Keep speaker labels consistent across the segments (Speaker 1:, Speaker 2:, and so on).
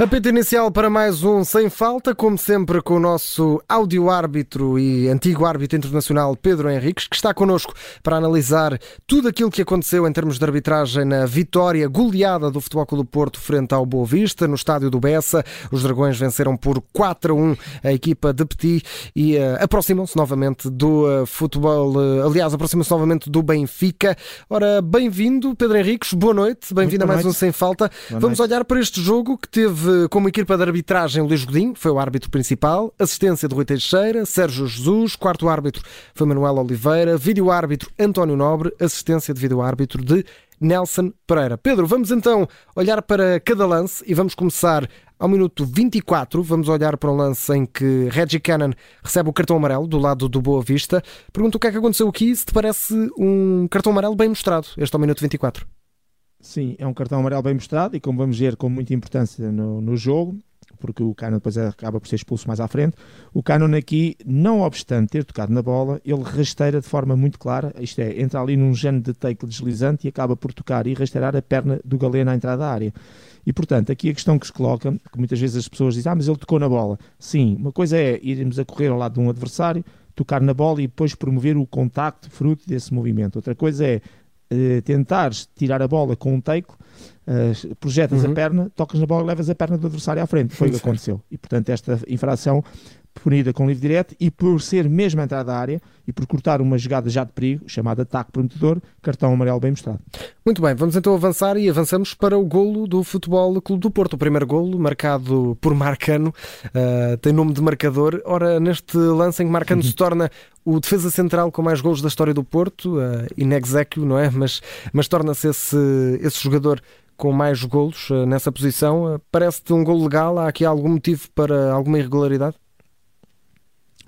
Speaker 1: Apito inicial para mais um Sem Falta, como sempre com o nosso áudio-árbitro e antigo árbitro internacional Pedro Henriques, que está connosco para analisar tudo aquilo que aconteceu em termos de arbitragem na vitória goleada do Futebol Clube do Porto frente ao Boa Vista, no estádio do Bessa. Os Dragões venceram por 4 a 1 a equipa de Petit e uh, aproximam-se novamente do uh, futebol, uh, aliás, aproximam-se novamente do Benfica. Ora, bem-vindo, Pedro Henriques, boa noite, bem-vindo a mais noite. um Sem Falta. Boa Vamos noite. olhar para este jogo que teve como equipa de arbitragem Luís Godinho, foi o árbitro principal, assistência de Rui Teixeira, Sérgio Jesus, quarto árbitro foi Manuel Oliveira, vídeo árbitro António Nobre, assistência de vídeo árbitro de Nelson Pereira. Pedro, vamos então olhar para cada lance e vamos começar ao minuto 24. Vamos olhar para um lance em que Reggie Cannon recebe o cartão amarelo do lado do Boa Vista. Pergunto o que é que aconteceu aqui, se te parece um cartão amarelo bem mostrado, este ao minuto 24.
Speaker 2: Sim, é um cartão amarelo bem mostrado e, como vamos ver, com muita importância no, no jogo, porque o Cano depois acaba por ser expulso mais à frente. O Cano aqui, não obstante ter tocado na bola, ele rasteira de forma muito clara, isto é, entra ali num género de take deslizante e acaba por tocar e rasteirar a perna do Galeno à entrada da área. E portanto, aqui a questão que se coloca, que muitas vezes as pessoas dizem, ah, mas ele tocou na bola. Sim, uma coisa é irmos a correr ao lado de um adversário, tocar na bola e depois promover o contacto fruto desse movimento. Outra coisa é uh, tentares tirar a bola com um take, uh, projetas uhum. a perna, tocas na bola e levas a perna do adversário à frente. Foi o que aconteceu. E portanto, esta infração punida com livre direto e por ser mesmo a entrada da área e por cortar uma jogada já de perigo, chamada ataque prometedor, cartão amarelo bem mostrado.
Speaker 1: Muito bem, vamos então avançar e avançamos para o golo do Futebol Clube do Porto. O primeiro golo, marcado por Marcano, uh, tem nome de marcador. Ora, neste lance em que Marcano se torna o defesa central com mais golos da história do Porto, uh, in exequio, não é? Mas, mas torna-se esse, esse jogador com mais golos uh, nessa posição. Uh, Parece-te um gol legal? Há aqui algum motivo para alguma irregularidade?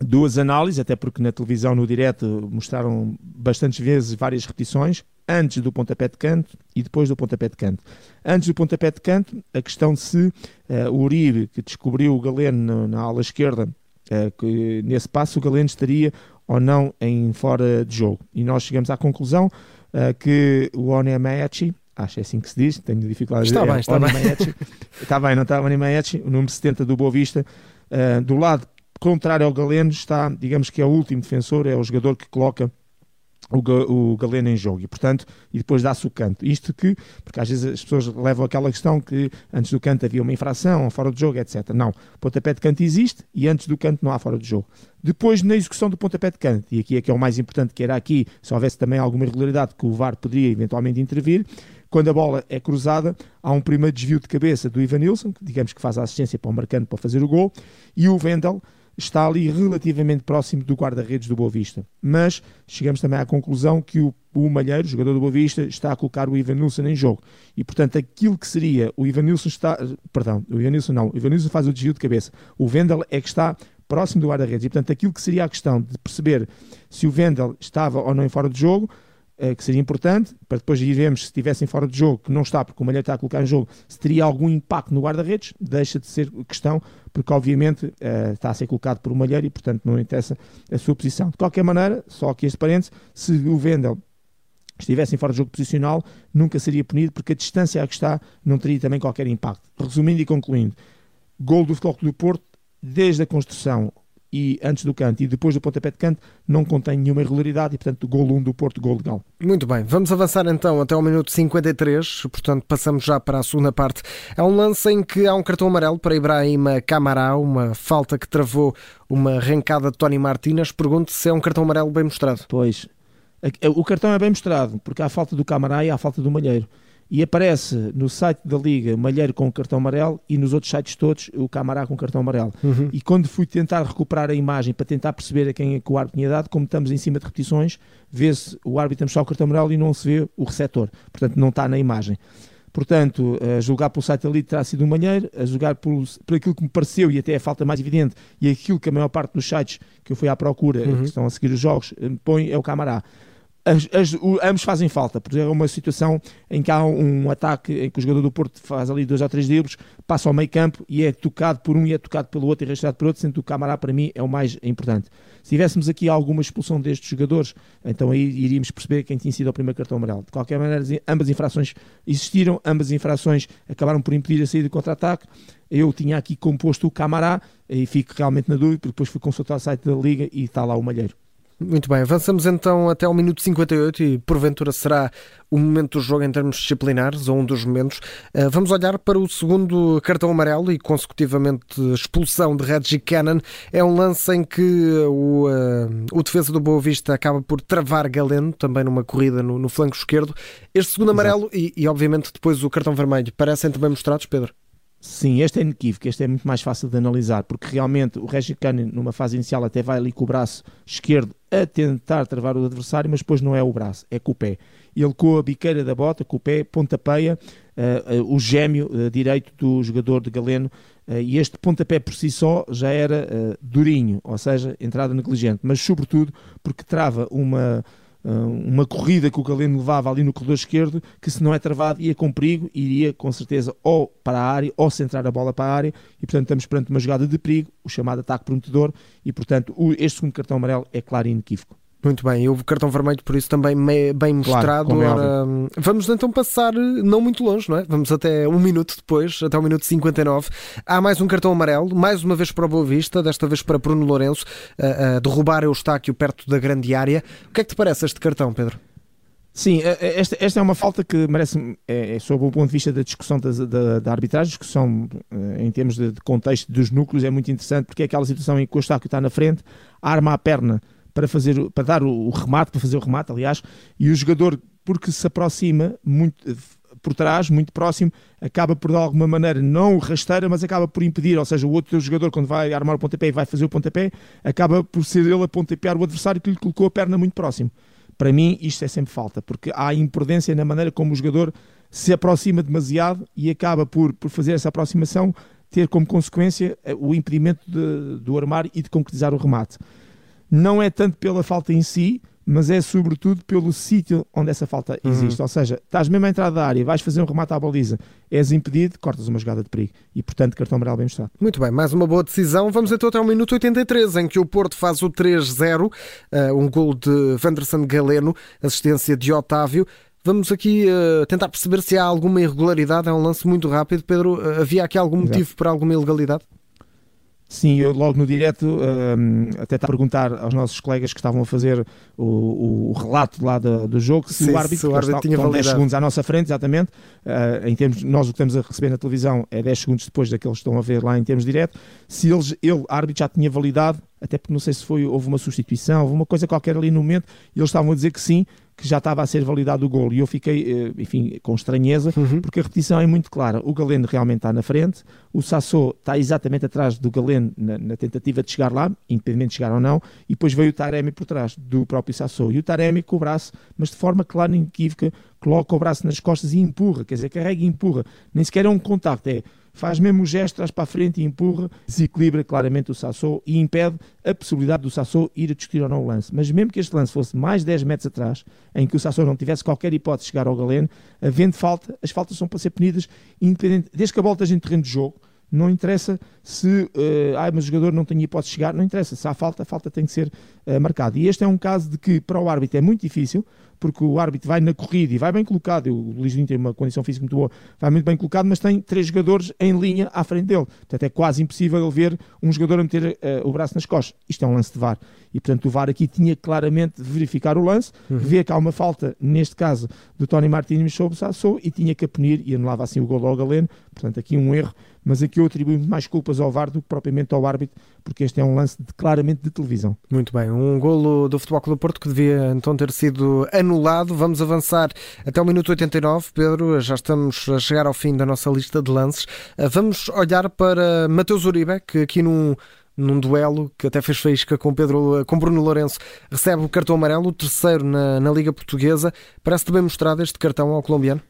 Speaker 2: Duas análises, até porque na televisão, no direto, mostraram bastantes vezes várias repetições, antes do pontapé de canto e depois do pontapé de canto. Antes do pontapé de canto, a questão de se uh, o Uribe, que descobriu o Galeno na, ala esquerda, uh, que nesse passo o Galeno estaria ou não em fora de jogo. E nós chegamos à conclusão uh, que o Onyemaechi, acho é assim que se diz, tenho dificuldade
Speaker 1: está
Speaker 2: de
Speaker 1: bem, está bem.
Speaker 2: está bem, não está o o número 70 do Boa Vista, do lado contrário ao Galeno, está, digamos que é o último defensor, é o jogador que coloca o, Galeno em jogo e, portanto, e depois dá-se o canto. Isto que, porque às vezes as pessoas levam aquela questão que antes do canto havia uma infração, fora de jogo, etc. Não, pontapé de canto existe e antes do canto não há fora de jogo. Depois, na execução do pontapé de canto, e aqui é que é o mais importante, que era aqui, se houvesse também alguma irregularidade que o VAR poderia eventualmente intervir, quando a bola é cruzada, há um primeiro desvio de cabeça do Ivan Nilsson, que digamos que faz a assistência para o marcante para fazer o gol, e o Wendel está ali relativamente próximo do guarda-redes do Boa Vista. Mas chegamos também à conclusão que o, o Malheiro, jogador do Boa Vista, está a colocar o Ivan Nilsson em jogo. E, portanto, aquilo que seria o Ivan Nilsson está... Perdão, o Ivan Nilsson não. O Ivan Nilsson faz o desvio de cabeça. O Vendel é que está próximo do guarda-redes. E, portanto, aquilo que seria a questão de perceber se o Vendel estava ou não em fora de jogo que seria importante, para depois irmos se estivessem fora de jogo, que não está, porque o Malheiro está a colocar em jogo, se teria algum impacto no guarda-redes, deixa de ser questão, porque obviamente uh, está a ser colocado por um Malheiro e, portanto, não interessa a sua posição. De qualquer maneira, só aqui este parênteses, se o Vendel estivesse fora de jogo posicional, nunca seria punido, porque a distância a que está não teria também qualquer impacto. Resumindo e concluindo, gol do Futebol do Porto, desde a construção e antes do canto e depois do pontapé de canto não contém nenhuma irregularidade e, portanto, gol 1 do Porto, gol legal.
Speaker 1: Muito bem, vamos avançar então até ao minuto 53, portanto, passamos já para a segunda parte. É um lance em que há um cartão amarelo para Ibrahim Camará, uma falta que travou uma arrancada de Tony Martínez. Pergunto se é um cartão amarelo bem mostrado.
Speaker 2: Pois, o cartão é bem mostrado, porque há a falta do Camará e há a falta do Malheiro e aparece no site da Liga Malheiro com o cartão amarelo e nos outros sites todos o Camará com o cartão amarelo. Uhum. E quando fui tentar recuperar a imagem para tentar perceber a quem é que o árbitro tinha dado, como estamos em cima de repetições, vê-se o árbitro mostrar o cartão amarelo e não se vê o receptor. Portanto, não está na imagem. Portanto, a julgar pelo site da Liga terá sido o Malheiro, a julgar por, por aquilo que me pareceu e até a falta mais evidente e aquilo que a maior parte dos sites que eu fui à procura, uhum. que estão a seguir os jogos, põe é o Camará as, as, o, ambos fazem falta, porque é uma situação em que há um ataque em que o jogador do Porto faz ali dois ou três dribles, passa ao meio campo e é tocado por um e é tocado pelo outro e registrado por outro, sendo que o Camará para mim é o mais importante. Se tivéssemos aqui alguma expulsão destes jogadores, então aí iríamos perceber quem tinha sido o primeiro cartão amarelo. De qualquer maneira, ambas infrações existiram, ambas infrações acabaram por impedir a saída de contra-ataque. Eu tinha aqui composto o Camará e fico realmente na dúvida, porque depois fui consultar o site da Liga e está lá o Malheiro.
Speaker 1: Muito bem, avançamos então até ao minuto 58 e porventura será o momento do jogo em termos disciplinares, ou um dos momentos. Eh, vamos olhar para o segundo cartão amarelo e consecutivamente expulsão de Reggie Cannon. É um lance em que o, uh, o defesa do Boa Vista acaba por travar Galeno, também numa corrida no, no flanco esquerdo. Este segundo amarelo e, e obviamente depois o cartão vermelho parecem também mostrados, Pedro?
Speaker 2: Sim, este é inequívoco, este é muito mais fácil de analisar, porque realmente o Reggie Cannon, numa fase inicial, até vai ali com o braço esquerdo a tentar travar o adversário, mas depois não é o braço, é com o pé. Ele com a biqueira da bota, com o pé, pontapeia uh, uh, o gêmeo uh, direito do jogador de Galeno, e este pontapé por si só já era durinho, ou seja, entrada negligente, mas sobretudo porque trava uma uma corrida que o Galeno levava ali no corredor esquerdo, que se não é travado ia com perigo, iria com certeza ou para a área ou centrar a bola para a área e portanto estamos perante uma jogada de perigo, o chamado ataque prometedor e portanto este segundo cartão amarelo é claro e inequívoco.
Speaker 1: Muito bem, houve cartão vermelho, por isso também bem mostrado. Claro, é Ora, vamos então passar não muito longe, não é? Vamos até um minuto depois, até o minuto 59. Há mais um cartão amarelo, mais uma vez para o Boa Vista, desta vez para Bruno Lourenço, a, a derrubar Eustáquio perto da grande área. O que é que te parece este cartão, Pedro?
Speaker 2: Sim, esta, esta é uma falta que merece, é, é sob o ponto de vista da discussão da, da, da arbitragem, discussão eh, em termos de, de, contexto dos núcleos, é muito interessante porque é aquela situação em que o Eustáquio está na frente, arma a perna para, fazer, para dar o, remate, para fazer o remate, aliás, e o jogador, porque se aproxima muito por trás, muito próximo, acaba por de alguma maneira não rasteira, mas acaba por impedir, ou seja, o outro jogador quando vai armar o pontapé e vai fazer o pontapé, acaba por ser ele a pontapear o adversário que lhe colocou a perna muito próximo. Para mim isto é sempre falta, porque há imprudência na maneira como o jogador se aproxima demasiado e acaba por, por fazer essa aproximação ter como consequência eh, o impedimento de, do armário e de concretizar o remate não é tanto pela falta em si, mas é sobretudo pelo sítio onde essa falta uhum. existe. Uhum. Ou seja, estás mesmo à entrada da área, vais fazer um remate à baliza, és impedido, cortas uma jogada de perigo. E, portanto, cartão amarelo bem mostrado.
Speaker 1: Muito bem, mais uma boa decisão. Vamos então até ao minuto 83, em que o Porto faz o 3-0, uh, eh, um gol de Wanderson Galeno, assistência de Otávio. Vamos aqui uh, tentar perceber se há alguma irregularidade. É um lance muito rápido. Pedro, uh, havia aqui algum Exato. motivo para alguma ilegalidade?
Speaker 2: Sim, eu logo no direto um, até está a perguntar aos nossos colegas que estavam a fazer o, o relato lá do, do jogo se Sim, o árbitro, se o árbitro tinha estão 10 segundos à nossa frente, exatamente. Uh, em termos, nós o que estamos a receber na televisão é 10 segundos depois daqueles que estão a ver lá em termos direto. Se eles, ele, árbitro, já tinha validado, até porque não sei se foi, houve uma substituição, houve uma coisa qualquer ali no momento, e eles estavam a dizer que sim, que já estava a ser validado o gol. E eu fiquei, eh, enfim, com estranheza, uhum. porque a repetição é muito clara. O Galeno realmente está na frente, o Sassou está exatamente atrás do Galeno na, na, tentativa de chegar lá, independente de chegar ou não, e depois veio o Taremi por trás do próprio Sassou. E o Taremi com o braço, mas de forma clara e inequívoca, coloca o braço nas costas e empurra, quer dizer, carrega e empurra. Nem sequer é um contacto, é faz mesmo o gesto, traz para a frente e empurra, desequilibra claramente o Sassou e impede a possibilidade do Sassou ir a discutir ou não o lance. Mas mesmo que este lance fosse mais 10 metros atrás, em que o Sassou não tivesse qualquer hipótese de chegar ao Galeno, havendo falta, as faltas são para ser punidas, independente, desde que a bola esteja em terreno de jogo, não interessa se uh, ah, mas o jogador não tem hipótese de chegar, não interessa. Se há falta, a falta tem que ser uh, marcada. E este é um caso de que para o árbitro é muito difícil, porque o árbitro vai na corrida e vai bem colocado. O Luís tem uma condição física muito boa, vai muito bem colocado, mas tem três jogadores em linha à frente dele. Portanto, é quase impossível ele ver um jogador a meter uh, o braço nas costas. Isto é um lance de VAR. E, portanto, o VAR aqui tinha claramente de verificar o lance, uhum. ver que há uma falta, neste caso, do Tony Martins sobre o Sassou e tinha que punir e anulava assim o gol ao Galeno. Portanto, aqui um erro mas aqui eu atribuo mais culpas ao VAR do que propriamente ao árbitro, porque este é um lance de, claramente de televisão.
Speaker 1: Muito bem, um golo do Futebol Clube Porto que devia então ter sido anulado. Vamos avançar até o minuto 89, Pedro, já estamos a chegar ao fim da nossa lista de lances. Ah, vamos olhar para Mateus Uribe, que aqui num num duelo que até fez faísca com, Pedro, com Bruno Lourenço, recebe o cartão amarelo, o terceiro na, na Liga Portuguesa. Parece-te bem mostrado este cartão ao colombiano?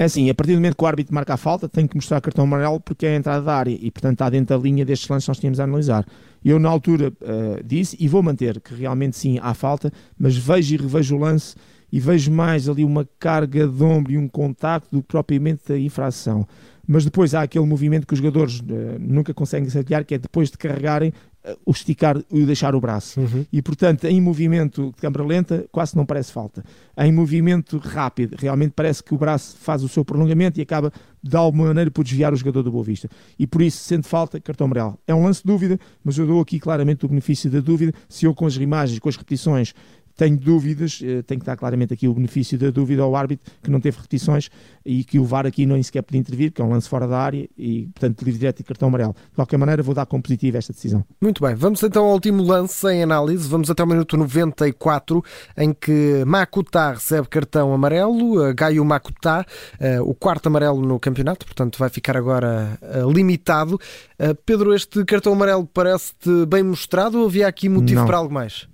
Speaker 2: É assim, a partir do momento que o árbitro marca a falta, tem que mostrar cartão amarelo porque é a entrada da área e, portanto, está dentro da linha destes lances que nós tínhamos a analisar. Eu, na altura, uh, disse e vou manter que realmente sim há falta, mas vejo e revejo o lance e vejo mais ali uma carga de ombro e um contacto do que propriamente a infração. Mas depois há aquele movimento que os jogadores uh, nunca conseguem saquear, que é depois de carregarem, o esticar e deixar o braço. Uhum. E portanto, em movimento de câmara lenta, quase não parece falta. Em movimento rápido, realmente parece que o braço faz o seu prolongamento e acaba de alguma maneira por desviar o jogador do Boa Vista. E por isso, sendo falta, cartão amarelo. É um lance de dúvida, mas eu dou aqui claramente o benefício da dúvida. Se eu com as imagens, com as repetições, tenho dúvidas, eh, tenho que dar claramente aqui o benefício da dúvida ao árbitro, que não teve repetições e que o VAR aqui nem sequer podia intervir, que é um lance fora da área e, portanto, livre direto e cartão amarelo. De qualquer maneira, vou dar como positivo esta decisão.
Speaker 1: Muito bem, vamos então ao último lance em análise. Vamos até o minuto 94, em que Makuta recebe cartão amarelo, eh, Gaio Makuta, eh, o quarto amarelo no campeonato, portanto, vai ficar agora limitado. Pedro, este cartão amarelo parece-te bem mostrado ou havia aqui motivo
Speaker 2: não.
Speaker 1: para algo mais?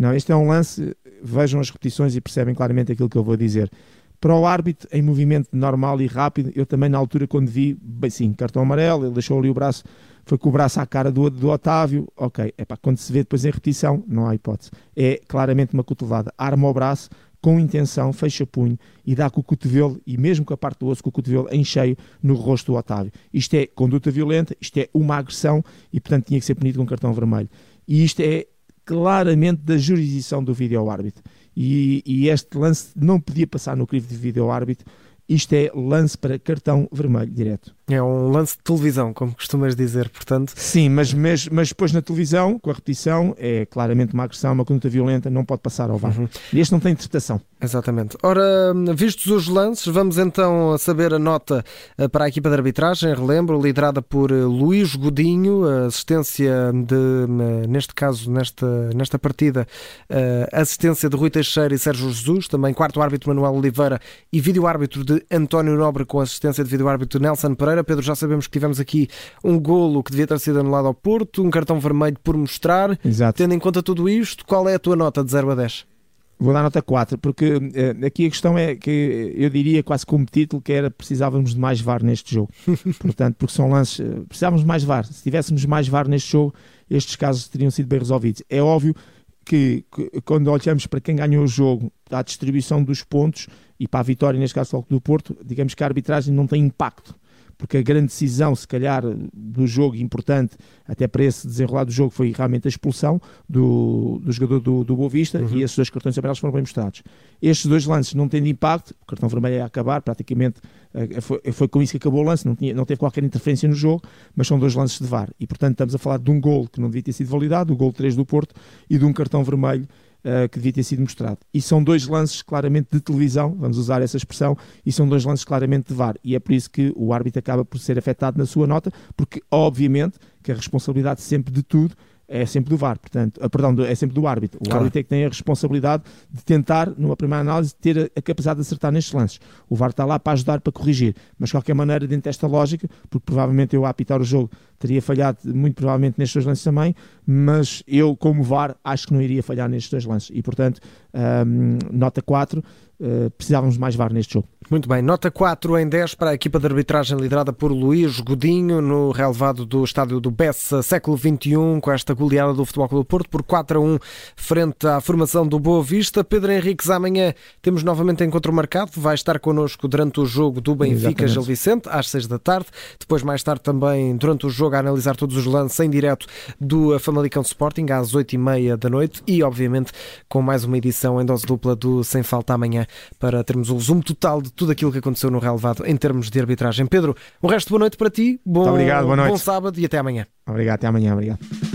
Speaker 2: Não, este é um lance, vejam as repetições e percebem claramente aquilo que eu vou dizer. Para o árbitro, em movimento normal e rápido, eu também na altura, quando vi, bem sim, cartão amarelo, ele deixou ali o braço, foi com o braço à cara do, do Otávio, ok, é para quando se vê depois em repetição, não há hipótese. É claramente uma cotovelada, arma o braço, com intenção, fecha punho e dá com o cotovelo, e mesmo com a parte do osso, com o cotovelo em cheio no rosto do Otávio. Isto é conduta violenta, isto é uma agressão e, portanto, tinha que ser punido com cartão vermelho. E isto é claramente da jurisdição do vídeo-árbitro. E, e, este lance não podia passar no crivo de vídeo-árbitro. Isto é lance para cartão vermelho direto.
Speaker 1: É um lance de televisão, como costumas dizer, portanto.
Speaker 2: Sim, mas, mas, mas depois na televisão, com a repetição, é claramente uma agressão, uma conduta violenta, não pode passar ao VAR. Uhum. Este não tem interpretação.
Speaker 1: Exatamente. Ora, vistos os lances, vamos então saber a nota eh, para a equipa de arbitragem, relembro, liderada por eh, Luís Godinho, assistência de, eh, neste caso, nesta, nesta partida, assistência de Rui Teixeira e Sérgio Jesus, também quarto árbitro Manuel Oliveira e vídeo árbitro de António Nobre com assistência de vídeo árbitro Nelson Pereira. Pedro, já sabemos que tivemos aqui um golo que devia ter sido anulado ao Porto, um cartão vermelho por mostrar.
Speaker 2: Exato.
Speaker 1: Tendo em conta tudo isto, qual é a tua nota de 0 a 10?
Speaker 2: Vou dar nota 4, porque uh, aqui a questão é que eu diria quase como título que era precisávamos de mais VAR neste jogo. Portanto, porque são lances, uh, precisávamos de mais VAR. Se tivéssemos mais VAR neste jogo, estes casos teriam sido bem resolvidos. É óbvio que, que quando olhamos para quem ganhou o jogo, a distribuição dos pontos e para a vitória, neste caso do Porto, digamos que a arbitragem não tem impacto porque a grande decisão, se calhar, do jogo importante, até para esse desenrolar do jogo, foi realmente a expulsão do, do jogador do, do Boa Vista uhum. e esses dois cartões amarelos foram bem mostrados. Estes dois lances não têm impacto, o cartão vermelho ia acabar, praticamente eh, foi, foi com isso que acabou o lance, não, tinha, não teve qualquer interferência no jogo, mas são dois lances de VAR. E portanto estamos a falar de um gol que não devia ter sido validado, o gol 3 do Porto, e de um cartão vermelho uh, que devia ter sido mostrado. E são dois lances claramente de televisão, vamos usar essa expressão, e são dois lances claramente de VAR. E é por isso que o árbitro acaba por ser afetado na sua nota, porque obviamente que a responsabilidade sempre de tudo é sempre do VAR, portanto, ah, perdão, é sempre do árbitro. O claro. árbitro é que tem a responsabilidade de tentar, numa primeira análise, ter a, a, capacidade de acertar nestes lances. O VAR está lá para ajudar, para corrigir, mas de qualquer maneira, dentro desta lógica, porque provavelmente eu a apitar o jogo teria falhado muito provavelmente nestes dois lances também, mas eu, como VAR, acho que não iria falhar nestes dois lances. E, portanto, um, nota 4, uh, precisávamos mais VAR neste jogo.
Speaker 1: Muito bem, nota 4 em 10 para a equipa de arbitragem liderada por Luís Godinho no relevado do estádio do Bessa século XXI, com esta goleada do Futebol Clube do Porto por 4 a 1 frente à formação do Boa Vista. Pedro Henriques, amanhã temos novamente encontro marcado, vai estar connosco durante o jogo do Benfica Gil Vicente, às 6 da tarde. Depois, mais tarde, também durante o jogo, a analisar todos os lances em direto do Famalicão Sporting, às 8 e meia da noite. E, obviamente, com mais uma edição em dose dupla do Sem Falta amanhã, para termos o resumo total de tudo aquilo que aconteceu no relevado em termos de arbitragem. Pedro, o resto boa noite para ti, bom,
Speaker 2: obrigado, boa noite.
Speaker 1: bom sábado e até amanhã.
Speaker 2: Obrigado, até amanhã, obrigado.